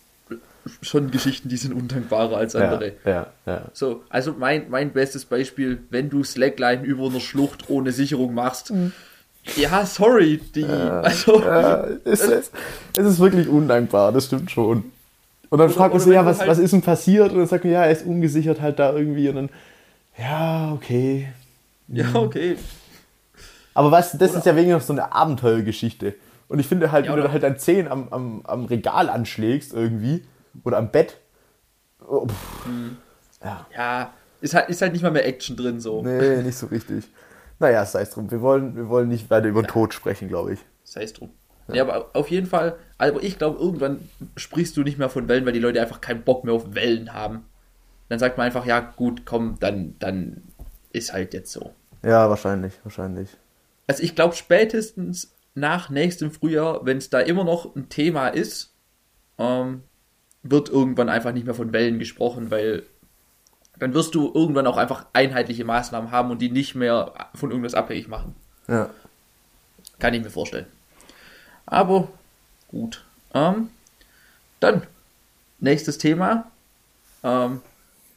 schon Geschichten, die sind undankbarer als andere. Ja, ja, ja. So, also mein, mein bestes Beispiel, wenn du Slackline über einer Schlucht ohne Sicherung machst. Mhm. Ja, sorry, die. Ja, also, ja, es, ist, es ist wirklich undankbar, das stimmt schon. Und dann fragt man sich, ja, was, halt was ist denn passiert? Und dann sagt man, ja, er ist ungesichert halt da irgendwie. Und dann, ja, okay. Ja, okay. Aber was, das oder ist ja wegen noch so eine Abenteuergeschichte. Und ich finde halt, ja, wenn du halt dein Zehen am, am, am Regal anschlägst irgendwie oder am Bett. Oh, mhm. ja. ja, ist halt, ist halt nicht mal mehr Action drin so. Nee, nicht so richtig. Naja, sei es drum. Wir wollen, wir wollen nicht weiter über ja. Tod sprechen, glaube ich. Sei es drum. Ja. ja. aber auf jeden Fall, also ich glaube, irgendwann sprichst du nicht mehr von Wellen, weil die Leute einfach keinen Bock mehr auf Wellen haben. Dann sagt man einfach, ja gut, komm, dann, dann ist halt jetzt so. Ja, wahrscheinlich, wahrscheinlich. Also ich glaube spätestens nach nächstem Frühjahr, wenn es da immer noch ein Thema ist, ähm, wird irgendwann einfach nicht mehr von Wellen gesprochen, weil dann wirst du irgendwann auch einfach einheitliche Maßnahmen haben und die nicht mehr von irgendwas abhängig machen. Ja. Kann ich mir vorstellen. Aber gut. Ähm, dann, nächstes Thema. Ähm,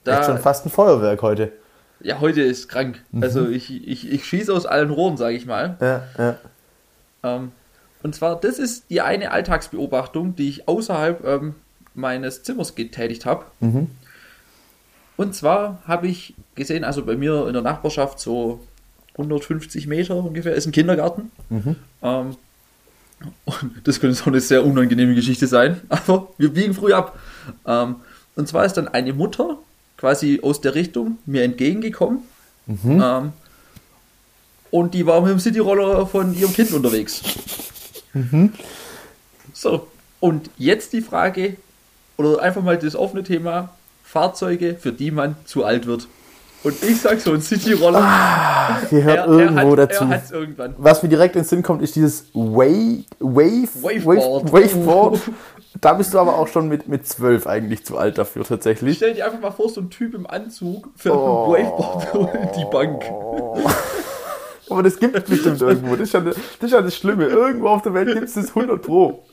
da, Echt schon fast ein Feuerwerk heute. Ja, heute ist krank. Mhm. Also ich, ich, ich schieße aus allen Rohren, sage ich mal. Ja, ja. Ähm, und zwar, das ist die eine Alltagsbeobachtung, die ich außerhalb ähm, meines Zimmers getätigt habe. Mhm. Und zwar habe ich gesehen, also bei mir in der Nachbarschaft so 150 Meter ungefähr ist ein Kindergarten. Mhm. Ähm, und das könnte auch eine sehr unangenehme Geschichte sein, aber wir biegen früh ab. Ähm, und zwar ist dann eine Mutter quasi aus der Richtung mir entgegengekommen. Mhm. Ähm, und die war mit dem Cityroller von ihrem Kind unterwegs. Mhm. So, und jetzt die Frage, oder einfach mal das offene Thema, Fahrzeuge, für die man zu alt wird. Und ich sag so, ein Cityroller. Ah, gehört er, irgendwo er hat, dazu. Er. Was mir direkt ins Sinn kommt, ist dieses Wave, Wave, Waveboard. Waveboard. Da bist du aber auch schon mit, mit 12 eigentlich zu alt dafür tatsächlich. Stell dir einfach mal vor, so ein Typ im Anzug fährt oh. mit Waveboard die Bank. Aber das gibt es bestimmt irgendwo. Das ist, ja, das ist ja das Schlimme. Irgendwo auf der Welt gibt es das 100 Pro.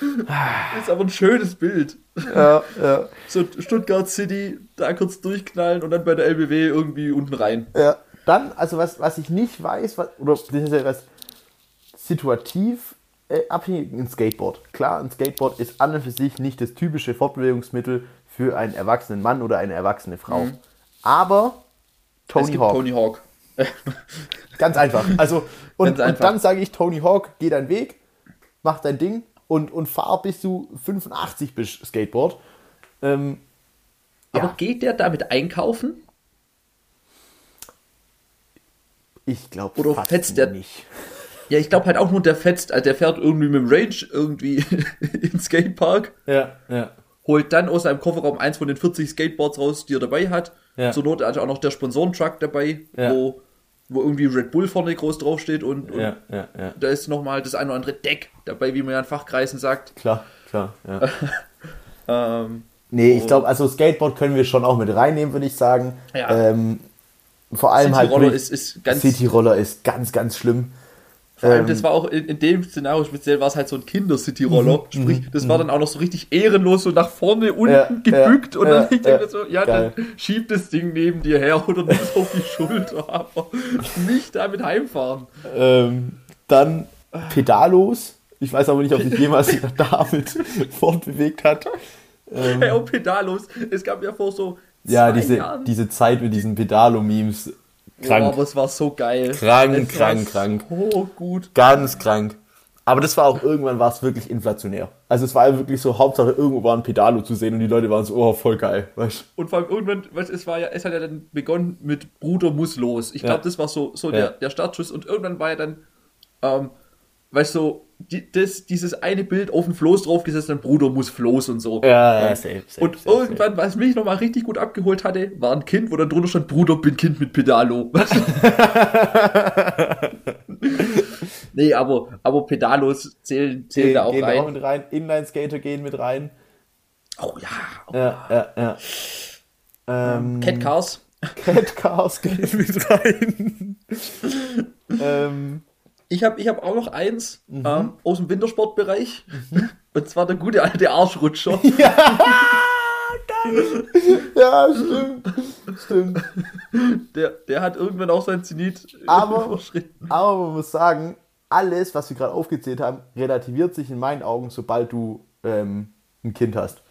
Das ist aber ein schönes Bild. Ja, ja. So Stuttgart City, da kurz durchknallen und dann bei der LBW irgendwie unten rein. Ja. Dann, also was, was ich nicht weiß, was, oder das ist ja was situativ äh, abhängig, ein Skateboard. Klar, ein Skateboard ist an und für sich nicht das typische Fortbewegungsmittel für einen erwachsenen Mann oder eine erwachsene Frau. Mhm. Aber Tony Hawk. Tony Hawk. Ganz einfach. Also, und, einfach. und dann sage ich, Tony Hawk, geh deinen Weg, mach dein Ding und, und fahr bis du 85 bist Skateboard. Ähm, Aber ja. geht der damit einkaufen? Ich glaube Oder fetzt der nicht. Ja, ich glaube halt auch nur, der fetzt, also der fährt irgendwie mit dem Range irgendwie ins Skatepark. Ja, ja. Holt dann aus seinem Kofferraum eins von den 40 Skateboards raus, die er dabei hat. Ja. Zur Not also auch noch der Sponsorentruck dabei, ja. wo wo irgendwie Red Bull vorne groß draufsteht und, und ja, ja, ja. da ist nochmal das eine oder andere Deck dabei, wie man ja in Fachkreisen sagt. Klar, klar, ja. ähm, nee, ich glaube, also Skateboard können wir schon auch mit reinnehmen, würde ich sagen. Ja. Ähm, vor allem City halt. Roller ist, ist ganz, City Roller ist ganz, ganz schlimm. Vor allem, ähm, das war auch in, in, dem Szenario speziell, war es halt so ein Kinder-City-Roller. Mhm, Sprich, das mhm. war dann auch noch so richtig ehrenlos, so nach vorne, unten ja, gebückt. Ja, und dann ja, ich denke so, ja, geil. dann schieb das Ding neben dir her oder nimm es auf die Schulter, aber nicht damit heimfahren. Ähm, dann Pedalos. Ich weiß aber nicht, ob sich jemals damit fortbewegt hat. Ähm, ja, und Pedalos. Es gab ja vor so. Ja, diese, diese Zeit mit diesen Pedalo-Memes Krank. Oh, aber es war so geil. Krank, es krank, krank. Oh, gut. Ganz krank. Aber das war auch irgendwann war es wirklich inflationär. Also es war wirklich so, Hauptsache irgendwo war ein Pedalo zu sehen und die Leute waren so, oh, voll geil. Weißt? Und vor allem irgendwann, weißt, es war ja, es hat ja dann begonnen mit Bruder muss los. Ich glaube, ja. das war so, so ja. der, der Startschuss und irgendwann war ja dann, ähm, weißt du, so, die, das, dieses eine Bild auf den Floß draufgesetzt, dann Bruder muss Floß und so. Ja, ja, safe, safe, Und safe, irgendwann, was mich nochmal richtig gut abgeholt hatte, war ein Kind, wo dann drunter stand, Bruder, bin Kind mit Pedalo. nee, aber, aber Pedalos zählen, zählen da auch gehen rein. auch mit rein. Inline-Skater gehen mit rein. Oh ja. Oh. Ja, ja, ja. Ähm, Cat Cars. Cat Cars gehen mit rein. ähm, Ich habe ich hab auch noch eins mhm. ähm, aus dem Wintersportbereich. Mhm. Und zwar der gute alte Arschrutscher. Ja, ja stimmt. Stimmt. Der, der hat irgendwann auch sein Zenit aber, überschritten. Aber man muss sagen, alles, was wir gerade aufgezählt haben, relativiert sich in meinen Augen, sobald du ähm, ein Kind hast.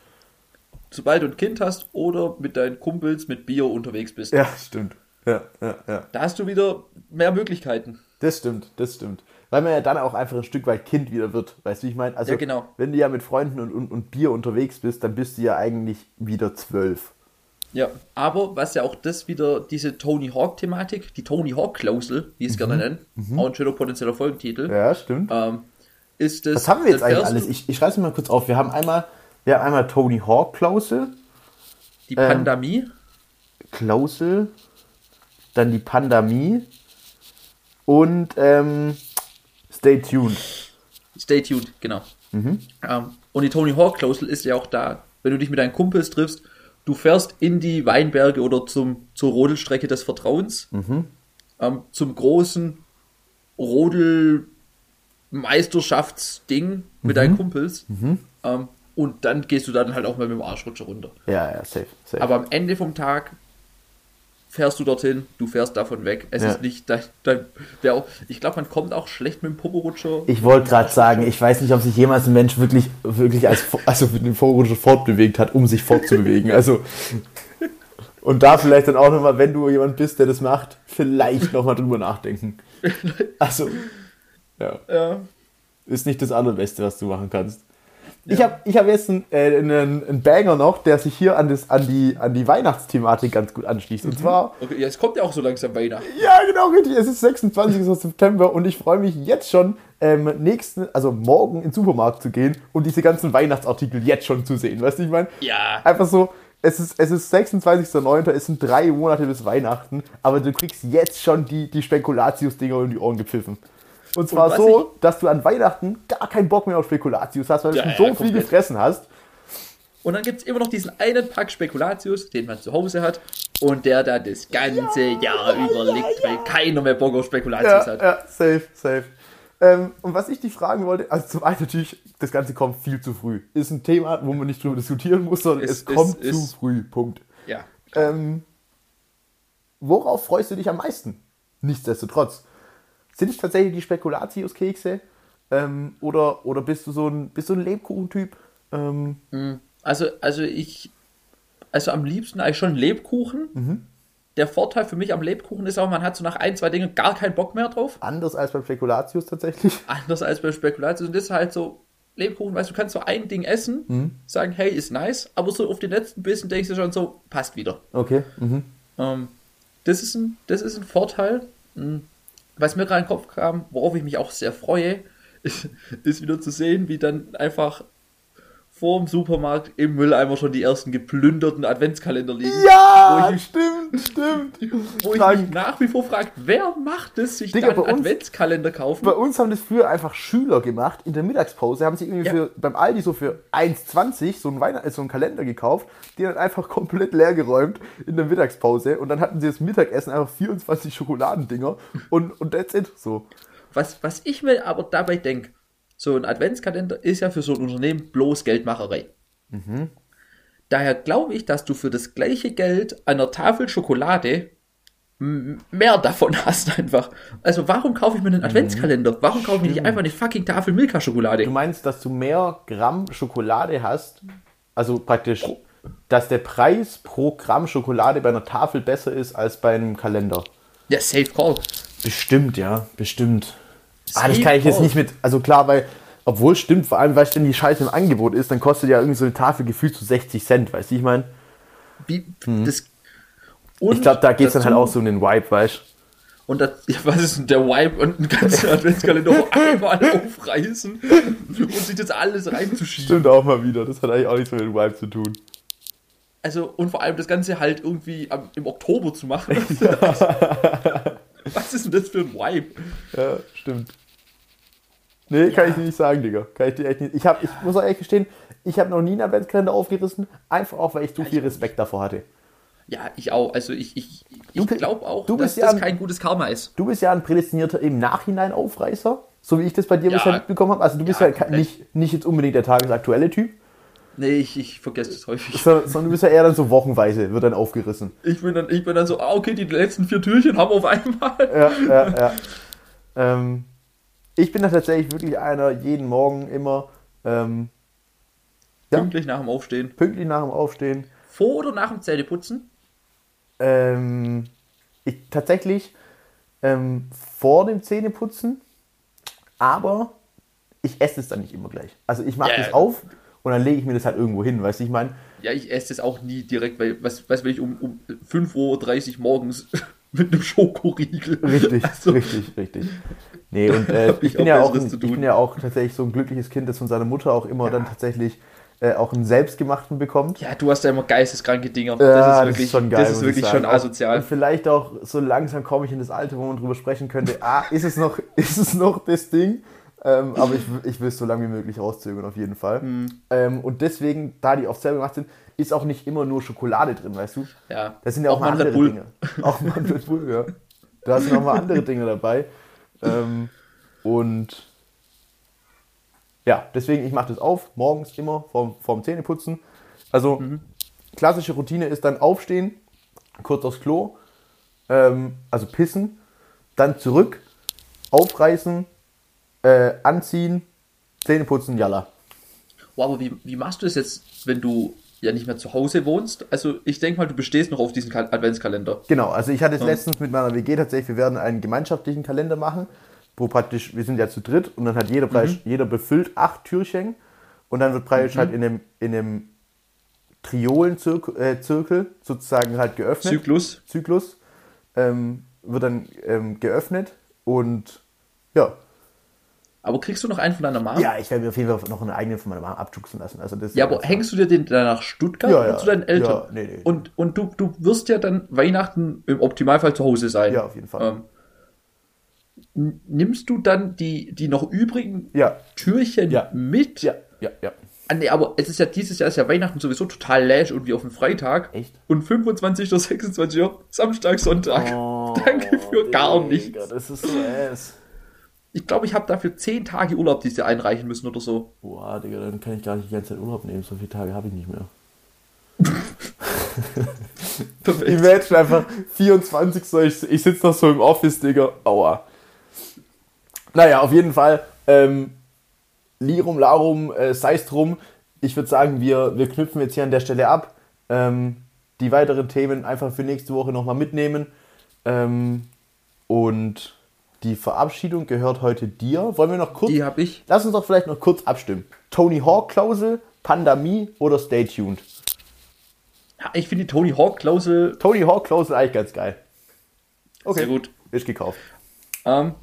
Sobald du ein Kind hast oder mit deinen Kumpels mit Bier unterwegs bist. Ja, stimmt. Ja, ja, ja. Da hast du wieder mehr Möglichkeiten. Das stimmt, das stimmt. Weil man ja dann auch einfach ein Stück weit Kind wieder wird. Weißt du, wie ich meine? Also, ja, genau. wenn du ja mit Freunden und, und, und Bier unterwegs bist, dann bist du ja eigentlich wieder zwölf. Ja, aber was ja auch das wieder, diese Tony Hawk-Thematik, die Tony Hawk-Klausel, wie ich es mhm. gerne nennen, mhm. auch ein schöner potenzieller Folgentitel. Ja, stimmt. Ähm, ist das, was haben wir jetzt eigentlich alles? Ich, ich schreibe es mal kurz auf. Wir haben einmal, wir haben einmal Tony Hawk-Klausel. Die Pandemie. Ähm, Klausel. Dann die Pandemie. Und ähm, Stay tuned. Stay tuned, genau. Mhm. Ähm, und die Tony Hawk-Klausel ist ja auch da, wenn du dich mit deinen Kumpels triffst, du fährst in die Weinberge oder zum, zur Rodelstrecke des Vertrauens, mhm. ähm, zum großen Rodel-Meisterschaftsding mit mhm. deinen Kumpels. Mhm. Ähm, und dann gehst du dann halt auch mal mit dem Arschrutscher runter. Ja, ja, safe, safe. Aber am Ende vom Tag fährst du dorthin, du fährst davon weg. Es ja. ist nicht, da, da, der, ich glaube, man kommt auch schlecht mit dem Poporutscher. Ich wollte gerade sagen, ich weiß nicht, ob sich jemals ein Mensch wirklich, wirklich als, also mit dem Poporutscher fortbewegt hat, um sich fortzubewegen. Also, und da vielleicht dann auch nochmal, wenn du jemand bist, der das macht, vielleicht nochmal drüber nachdenken. Also, ja. ja. Ist nicht das Allerbeste, was du machen kannst. Ja. Ich habe ich hab jetzt einen, äh, einen, einen, Banger noch, der sich hier an, das, an, die, an die Weihnachtsthematik ganz gut anschließt. Und mhm. zwar. Okay, es kommt ja auch so langsam Weihnachten. Ja, genau, richtig. Es ist 26. September und ich freue mich jetzt schon, ähm, nächsten, also morgen in den Supermarkt zu gehen und diese ganzen Weihnachtsartikel jetzt schon zu sehen. Weißt du, ich meine? Ja. Einfach so. Es ist, es ist 26.09., es sind drei Monate bis Weihnachten, aber du kriegst jetzt schon die, die Spekulatius-Dinger in die Ohren gepfiffen. Und zwar und so, ich... dass du an Weihnachten gar keinen Bock mehr auf Spekulatius hast, weil ja, du schon so ja, viel gefressen hast. Und dann gibt es immer noch diesen einen Pack Spekulatius, den man zu Hause hat und der da das ganze ja, Jahr überlegt, weil keiner mehr Bock auf Spekulatius hat. Ja, safe, safe. Ähm, und was ich dich fragen wollte, also zum einen natürlich, das Ganze kommt viel zu früh. Ist ein Thema, wo man nicht drüber diskutieren muss, sondern ist, es kommt ist, zu ist, früh. Punkt. Ja. Ähm, worauf freust du dich am meisten? Nichtsdestotrotz. Sind es tatsächlich die Spekulatius-Kekse? Ähm, oder, oder bist du so ein, bist du ein Lebkuchentyp? Ähm, hm, also, also ich, also am liebsten eigentlich schon Lebkuchen. Mhm. Der Vorteil für mich am Lebkuchen ist auch, man hat so nach ein, zwei Dingen gar keinen Bock mehr drauf. Anders als beim Spekulatius tatsächlich. Anders als beim Spekulatius. Und das ist halt so, Lebkuchen, weißt du, kannst so ein Ding essen, mhm. sagen, hey, ist nice, aber so auf den letzten Bissen denkst du schon so, passt wieder. Okay. Mhm. Ähm, das, ist ein, das ist ein Vorteil. Mhm was mir gerade in den Kopf kam, worauf ich mich auch sehr freue, ist, ist wieder zu sehen, wie dann einfach vor dem Supermarkt im Mülleimer schon die ersten geplünderten Adventskalender liegen. Ja, ich, stimmt, stimmt. Wo ich mich nach wie vor frage, wer macht es, sich Digga, dann uns, Adventskalender kaufen? Bei uns haben das früher einfach Schüler gemacht. In der Mittagspause haben sie irgendwie ja. für, beim Aldi so für 1,20 so einen, Weihnacht so einen Kalender gekauft, die dann einfach komplett leer geräumt in der Mittagspause und dann hatten sie das Mittagessen einfach 24 Schokoladendinger und, und that's it. So. Was, was ich mir aber dabei denke, so ein Adventskalender ist ja für so ein Unternehmen bloß Geldmacherei. Mhm. Daher glaube ich, dass du für das gleiche Geld einer Tafel Schokolade mehr davon hast einfach. Also warum kaufe ich mir einen mhm. Adventskalender? Warum kaufe ich mir nicht einfach eine fucking Tafel Milka-Schokolade? Du meinst, dass du mehr Gramm Schokolade hast? Also praktisch, dass der Preis pro Gramm Schokolade bei einer Tafel besser ist als bei einem Kalender? Ja, safe call. Bestimmt, ja, bestimmt. Ah, das kann ich jetzt nicht mit. Also klar, weil, obwohl stimmt, vor allem, weil es denn die Scheiße im Angebot ist, dann kostet ja irgendwie so eine Tafel gefühlt zu 60 Cent, weißt du, ich meine? Hm. ich glaube, da geht es dann halt auch so um den Vibe, weißt du? Und das, ja, was ist denn der Vibe und einen ganzen Adventskalender einmal aufreißen und sich das alles reinzuschieben? Stimmt auch mal wieder, das hat eigentlich auch nichts mit dem Vibe zu tun. Also, und vor allem das Ganze halt irgendwie am, im Oktober zu machen. Ja. Was ist denn das für ein Vibe? Ja, stimmt. Nee, kann ja. ich dir nicht sagen, Digga. Kann ich dir echt nicht. Ich, hab, ich muss auch ehrlich gestehen, ich habe noch nie einen Adventskalender aufgerissen, einfach auch, weil ich zu viel Respekt davor hatte. Ja, ich auch. Also ich, ich, ich glaube auch, du dass ja das kein gutes Karma ist. Du bist ja ein prädestinierter im Nachhinein Aufreißer, so wie ich das bei dir Ja. bisher mitbekommen habe. Also du bist ja, Ja, nicht, nicht jetzt unbedingt der tagesaktuelle Typ, Nee, ich, ich vergesse das häufig. sondern, du bist ja eher dann so wochenweise, wird dann aufgerissen. Ich bin dann, ich bin dann so, ah, okay, die letzten vier Türchen haben wir auf einmal. Ja, ja, ja. ähm, ich bin da tatsächlich wirklich einer, jeden Morgen immer ähm, Ja. Pünktlich nach dem Aufstehen. pünktlich nach dem Aufstehen. Vor oder nach dem Zähneputzen? Ähm, ich tatsächlich ähm, vor dem Zähneputzen, aber ich esse es dann nicht immer gleich. Also ich mache Ja. das auf und dann lege ich mir das halt irgendwo hin, weißt du, ich meine, Ja, ich esse das auch nie direkt, weil, was, was will ich um, um 5.30 Uhr morgens mit einem Schokoriegel? richtig, Also, richtig, richtig. Nee, und äh, ich, bin ja auch, ein, ich bin ja auch tatsächlich so ein glückliches Kind, das von seiner Mutter auch immer dann tatsächlich äh, auch einen selbstgemachten bekommt. Ja, du hast ja immer geisteskranke Dinger. Ja, das ist wirklich, geil, das ist wirklich ich schon sagen. asozial. Und vielleicht auch so langsam komme ich in das Alter, wo man drüber sprechen könnte, ah, ist es noch, ist es noch das Ding? Ähm, aber ich, ich will es so lange wie möglich rauszögern, auf jeden Fall. Hm. Ähm, und deswegen, da die oft selber gemacht sind, ist auch nicht immer nur Schokolade drin, weißt du? Ja. Da sind ja auch, Auch mal andere Bull. Dinge. Auch mal ein Red Bull, ja. Da sind auch mal andere Dinge dabei. Ähm, und ja, deswegen, ich mache das auf, morgens immer vorm, vorm Zähneputzen. Also, klassische Routine ist dann aufstehen, kurz aufs Klo, ähm, also pissen, dann zurück, aufreißen, äh, anziehen, Zähneputzen, jalla. Wow, aber wie, wie machst du das jetzt, wenn du ja nicht mehr zu Hause wohnst? Also ich denke mal, du bestehst noch auf diesen Kal Adventskalender. Genau, also ich hatte es letztens mit meiner WG tatsächlich, wir werden einen gemeinschaftlichen Kalender machen, wo praktisch, wir sind ja zu dritt und dann hat jeder, praktisch, jeder befüllt acht Türchen und dann wird praktisch halt in dem, in dem Triolen-Zirkel äh, Zirkel sozusagen halt geöffnet. Zyklus. Zyklus ähm, wird dann ähm, geöffnet und ja. Aber kriegst du noch einen von deiner Mama? Ja, ich werde mir auf jeden Fall noch eine eigene von meiner Mama abjuxen lassen. Also das Ja, aber hängst du dir den dann nach Stuttgart Ja, oder ja. zu deinen Eltern? Ja, nee, nee. Und, und du, du wirst ja dann Weihnachten im Optimalfall zu Hause sein. Ja, auf jeden Fall. Ähm, nimmst du dann die, die noch übrigen Ja, Türchen mit? ja, ja, ja. Ah, nee, aber es ist ja dieses Jahr ist ja Weihnachten sowieso total lash und wie auf dem Freitag. Echt? Und 25. oder 26. Samstag, Sonntag. Danke für gar nichts. Oh, Das ist so ass. Ich glaube, ich habe dafür 10 Tage Urlaub dieses Jahr einreichen müssen oder so. Boah, Digga, dann kann ich gar nicht die ganze Zeit Urlaub nehmen. So viele Tage habe ich nicht mehr. Perfekt. Imagine einfach 24 so, ich, ich sitze noch so im Office, Digga. Aua. Naja, auf jeden Fall. Ähm, Lirum, Larum, äh, sei's drum. Ich würde sagen, wir, wir knüpfen jetzt hier an der Stelle ab. Ähm, die weiteren Themen einfach für nächste Woche nochmal mitnehmen. Ähm, und die Verabschiedung gehört heute dir. Wollen wir noch kurz. Die habe ich. Lass uns doch vielleicht noch kurz abstimmen. Tony Hawk Klausel, Pandemie oder Stay Tuned? Ja, Ich finde die Tony Hawk Klausel Tony Hawk Klausel eigentlich ganz geil. Okay. sehr gut. Ist gekauft. Ähm,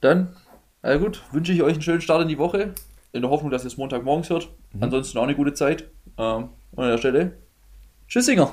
dann, na gut, wünsche ich euch einen schönen Start in die Woche. In der Hoffnung, dass ihr es Montagmorgens hört. Ansonsten auch eine gute Zeit. Ähm, und an der Stelle, Tschüssinger.